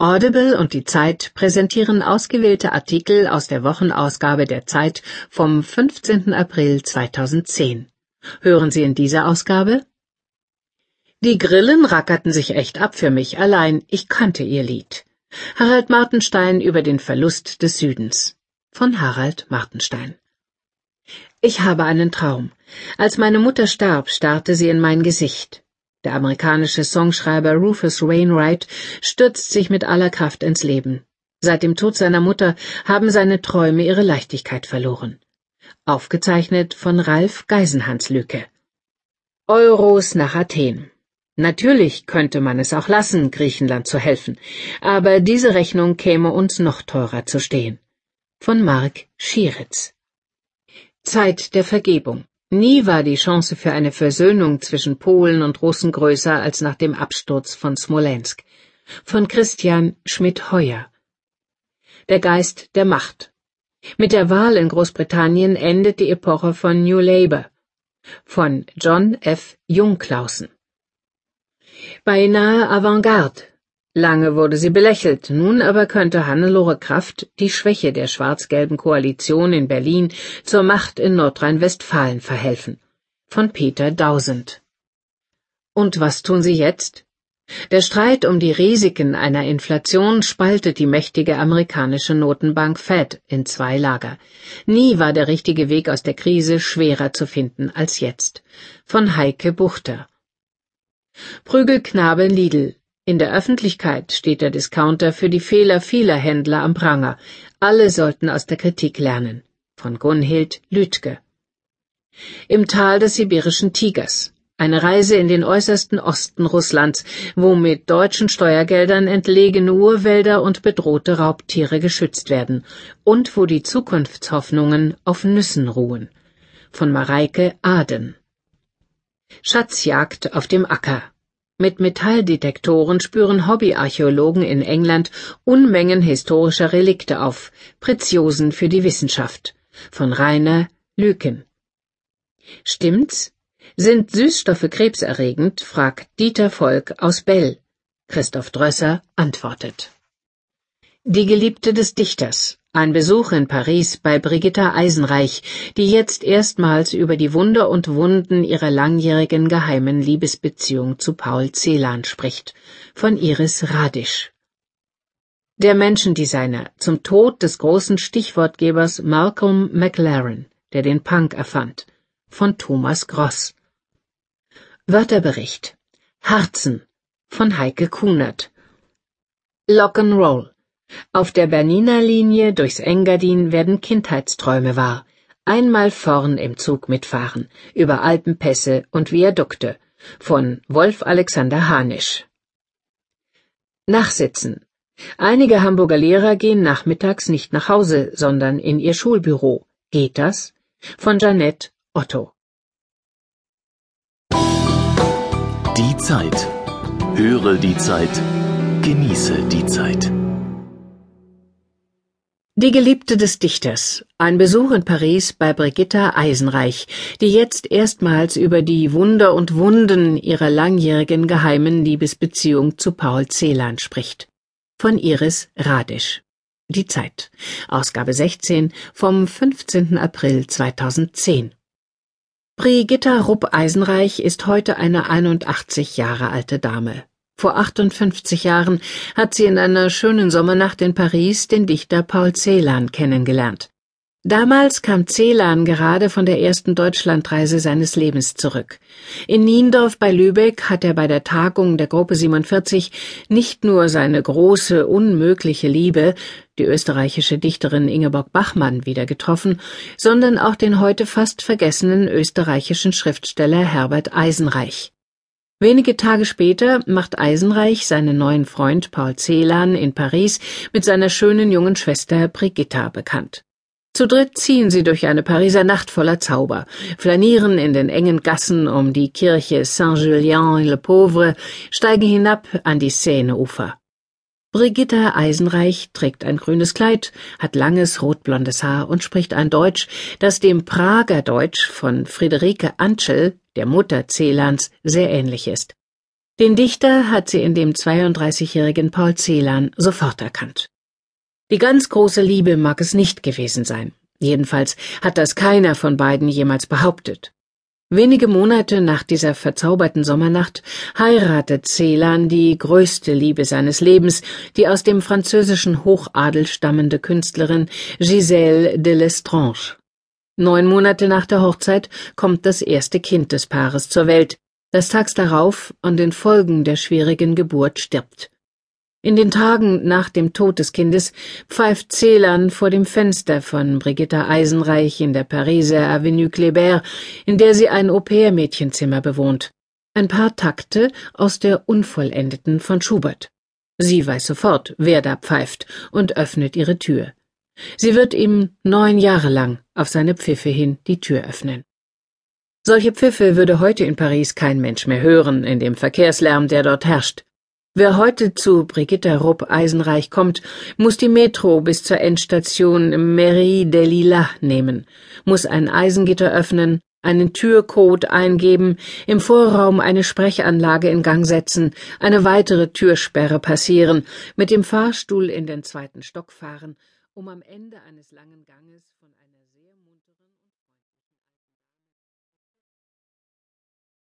Audible und die Zeit präsentieren ausgewählte Artikel aus der Wochenausgabe der Zeit vom 15. April 2010. Hören Sie in dieser Ausgabe? Die Grillen rackerten sich echt ab für mich, allein ich kannte ihr Lied. Harald Martenstein über den Verlust des Südens. Von Harald Martenstein. Ich habe einen Traum. Als meine Mutter starb, starrte sie in mein Gesicht. Der amerikanische Songschreiber Rufus Wainwright stürzt sich mit aller Kraft ins Leben. Seit dem Tod seiner Mutter haben seine Träume ihre Leichtigkeit verloren. Aufgezeichnet von Ralf Geisenhans Lücke. Euros nach Athen. Natürlich könnte man es auch lassen, Griechenland zu helfen, aber diese Rechnung käme uns noch teurer zu stehen. Von Mark Schieritz. Zeit der Vergebung. Nie war die Chance für eine Versöhnung zwischen Polen und Russen größer als nach dem Absturz von Smolensk. Von Christian Schmidt-Heuer. Der Geist der Macht. Mit der Wahl in Großbritannien endet die Epoche von New Labour. Von John F. Jungklausen. Beinahe Avantgarde Lange wurde sie belächelt, nun aber könnte Hannelore Kraft die Schwäche der schwarz-gelben Koalition in Berlin zur Macht in Nordrhein-Westfalen verhelfen. Von Peter Dausend. Und was tun sie jetzt? Der Streit um die Risiken einer Inflation spaltet die mächtige amerikanische Notenbank Fed in zwei Lager. Nie war der richtige Weg aus der Krise schwerer zu finden als jetzt. Von Heike Buchter. Prügelknabe Lidl in der Öffentlichkeit steht der Discounter für die Fehler vieler Händler am Pranger. Alle sollten aus der Kritik lernen. Von Gunhild Lütke. Im Tal des sibirischen Tigers. Eine Reise in den äußersten Osten Russlands, wo mit deutschen Steuergeldern entlegene Urwälder und bedrohte Raubtiere geschützt werden und wo die Zukunftshoffnungen auf Nüssen ruhen. Von Mareike Aden. Schatzjagd auf dem Acker. Mit Metalldetektoren spüren Hobbyarchäologen in England Unmengen historischer Relikte auf, Preziosen für die Wissenschaft. Von Rainer Lüken. Stimmt's? Sind Süßstoffe krebserregend? fragt Dieter Volk aus Bell. Christoph Drösser antwortet. Die Geliebte des Dichters. Ein Besuch in Paris bei Brigitta Eisenreich, die jetzt erstmals über die Wunder und Wunden ihrer langjährigen geheimen Liebesbeziehung zu Paul Celan spricht, von Iris Radisch. Der Menschendesigner. Zum Tod des großen Stichwortgebers Malcolm McLaren, der den Punk erfand, von Thomas Gross. Wörterbericht. Harzen. Von Heike Kunert. Lock'n'Roll auf der Berniner Linie durchs Engadin werden Kindheitsträume wahr. Einmal vorn im Zug mitfahren, über Alpenpässe und Viadukte. Von Wolf Alexander Hanisch. Nachsitzen. Einige Hamburger Lehrer gehen nachmittags nicht nach Hause, sondern in ihr Schulbüro. Geht das? Von Janette Otto. Die Zeit. Höre die Zeit. Genieße die Zeit. Die Geliebte des Dichters. Ein Besuch in Paris bei Brigitta Eisenreich, die jetzt erstmals über die Wunder und Wunden ihrer langjährigen geheimen Liebesbeziehung zu Paul Celan spricht. Von Iris Radisch. Die Zeit. Ausgabe 16 vom 15. April 2010. Brigitta Rupp Eisenreich ist heute eine 81 Jahre alte Dame. Vor 58 Jahren hat sie in einer schönen Sommernacht in Paris den Dichter Paul Celan kennengelernt. Damals kam Celan gerade von der ersten Deutschlandreise seines Lebens zurück. In Niendorf bei Lübeck hat er bei der Tagung der Gruppe 47 nicht nur seine große, unmögliche Liebe, die österreichische Dichterin Ingeborg Bachmann, wieder getroffen, sondern auch den heute fast vergessenen österreichischen Schriftsteller Herbert Eisenreich. Wenige Tage später macht Eisenreich seinen neuen Freund Paul Celan in Paris mit seiner schönen jungen Schwester Brigitta bekannt. Zu dritt ziehen sie durch eine Pariser Nacht voller Zauber, flanieren in den engen Gassen um die Kirche Saint-Julien-le-Pauvre, steigen hinab an die Seineufer. Brigitta Eisenreich trägt ein grünes Kleid, hat langes rotblondes Haar und spricht ein Deutsch, das dem Prager Deutsch von Friederike Antschel, der Mutter Celans, sehr ähnlich ist. Den Dichter hat sie in dem 32-jährigen Paul Celan sofort erkannt. Die ganz große Liebe mag es nicht gewesen sein. Jedenfalls hat das keiner von beiden jemals behauptet. Wenige Monate nach dieser verzauberten Sommernacht heiratet Celan die größte Liebe seines Lebens, die aus dem französischen Hochadel stammende Künstlerin Gisèle de Lestrange. Neun Monate nach der Hochzeit kommt das erste Kind des Paares zur Welt, das tags darauf an den Folgen der schwierigen Geburt stirbt. In den Tagen nach dem Tod des Kindes pfeift Celan vor dem Fenster von Brigitta Eisenreich in der Pariser Avenue Kléber, in der sie ein Au-pair-Mädchenzimmer bewohnt. Ein paar Takte aus der Unvollendeten von Schubert. Sie weiß sofort, wer da pfeift, und öffnet ihre Tür. Sie wird ihm neun Jahre lang auf seine Pfiffe hin die Tür öffnen. Solche Pfiffe würde heute in Paris kein Mensch mehr hören, in dem Verkehrslärm, der dort herrscht. Wer heute zu Brigitta Rupp Eisenreich kommt, muss die Metro bis zur Endstation Mairie des Lilas nehmen, muss ein Eisengitter öffnen, einen Türcode eingeben, im Vorraum eine Sprechanlage in Gang setzen, eine weitere Türsperre passieren, mit dem Fahrstuhl in den zweiten Stock fahren, um am Ende eines langen Ganges von einer